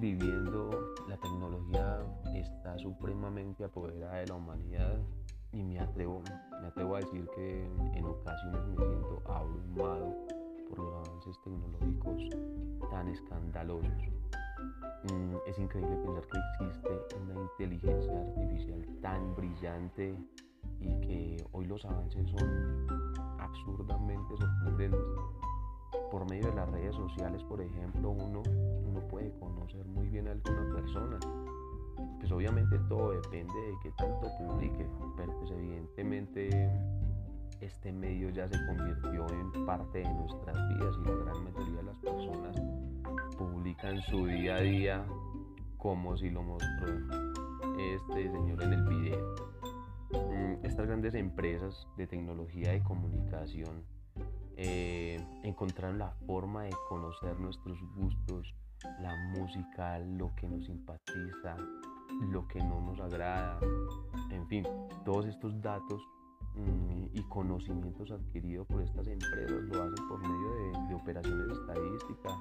viviendo, la tecnología está supremamente apoderada de la humanidad y me atrevo, me atrevo a decir que en ocasiones me siento abrumado por los avances tecnológicos tan escandalosos. Mm, es increíble pensar que existe una inteligencia artificial tan brillante y que hoy los avances son absurdamente sorprendentes por medio de las redes sociales, por ejemplo, uno, uno puede conocer muy bien a alguna persona pues obviamente todo depende de qué tanto publique, pero pues evidentemente este medio ya se convirtió en parte de nuestras vidas y la gran mayoría de las personas publican su día a día como si lo mostró este señor en el video. Mm, estas grandes empresas de tecnología y comunicación eh, encontraron la forma de conocer nuestros gustos, la música, lo que nos simpatiza, lo que no nos agrada, en fin, todos estos datos mm, y conocimientos adquiridos por estas empresas lo hacen por medio de, operaciones estadísticas,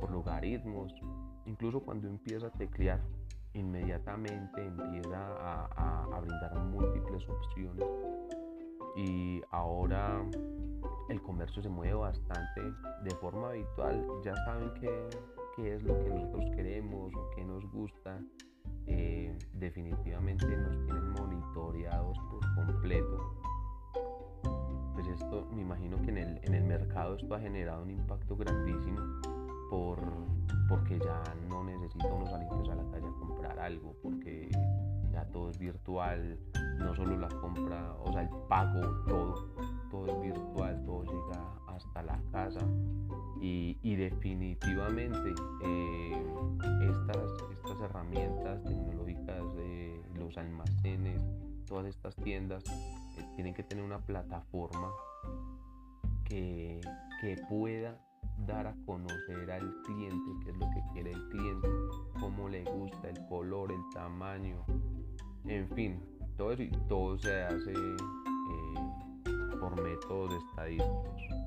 por logaritmos, incluso cuando empieza a teclear, inmediatamente empieza a, a brindar múltiples opciones y ahora el comercio se mueve bastante de forma habitual, ya saben qué, qué es lo que nosotros queremos o qué nos gusta. Eh, definitivamente nos tienen monitoreados por completo. Pues esto me imagino que en el, en el mercado esto ha generado un impacto grandísimo por, porque ya no necesito unos salir a la calle comprar algo, porque ya todo es virtual, no solo la compra, o sea, el pago, todo, todo es virtual, todo llega hasta la casa. Y, definitivamente eh, estas, estas herramientas tecnológicas, los almacenes, todas estas tiendas eh, tienen que tener una plataforma que, que pueda dar a conocer al cliente qué es lo que quiere el cliente, cómo le gusta el color, el tamaño, en fin, todo y todo se hace eh, por métodos estadísticos.